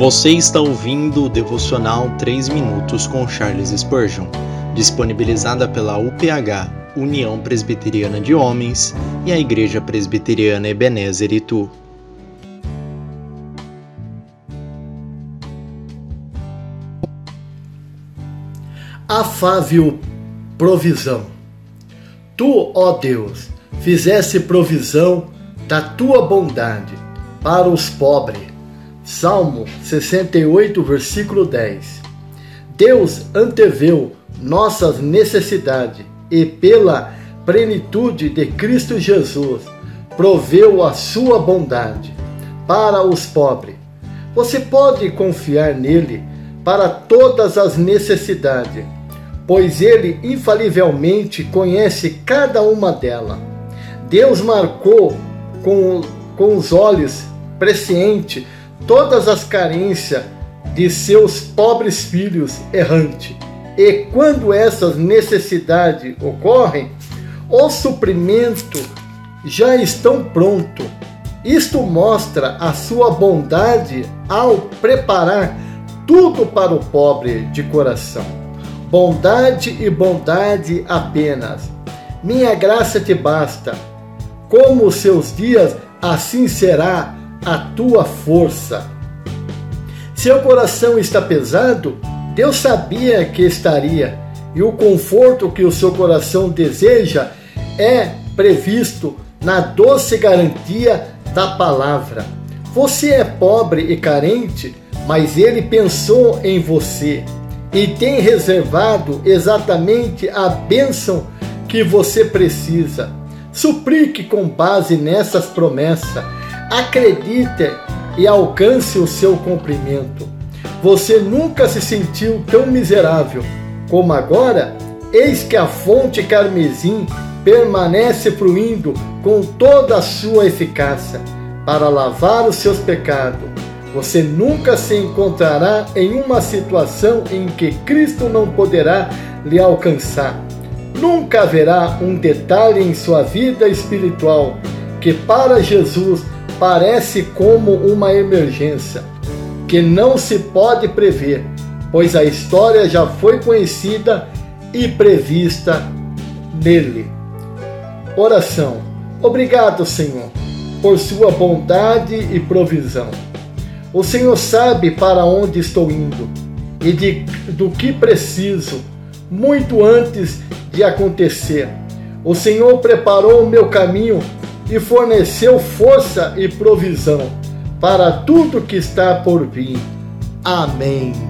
Você está ouvindo o devocional 3 minutos com Charles Spurgeon, disponibilizada pela UPH, União Presbiteriana de Homens, e a Igreja Presbiteriana Ebenezer Itu. Afável provisão. Tu, ó Deus, fizesse provisão da tua bondade para os pobres. Salmo 68, versículo 10. Deus anteveu nossas necessidades e, pela plenitude de Cristo Jesus, proveu a sua bondade para os pobres. Você pode confiar nele para todas as necessidades, pois ele infalivelmente conhece cada uma delas. Deus marcou com, com os olhos presciente todas as carências de seus pobres filhos errantes. E quando essas necessidades ocorrem, o suprimento já estão pronto. Isto mostra a sua bondade ao preparar tudo para o pobre de coração. Bondade e bondade apenas. Minha graça te basta. Como os seus dias, assim será a tua força. Seu coração está pesado, Deus sabia que estaria, e o conforto que o seu coração deseja é previsto na doce garantia da palavra. Você é pobre e carente, mas ele pensou em você e tem reservado exatamente a bênção que você precisa. Suplique com base nessas promessas acredite e alcance o seu cumprimento. Você nunca se sentiu tão miserável como agora? Eis que a fonte carmesim permanece fluindo com toda a sua eficácia para lavar os seus pecados. Você nunca se encontrará em uma situação em que Cristo não poderá lhe alcançar. Nunca haverá um detalhe em sua vida espiritual que para Jesus parece como uma emergência que não se pode prever, pois a história já foi conhecida e prevista nele. Oração. Obrigado, Senhor, por sua bondade e provisão. O Senhor sabe para onde estou indo e de, do que preciso muito antes de acontecer. O Senhor preparou o meu caminho e forneceu força e provisão para tudo que está por vir. Amém.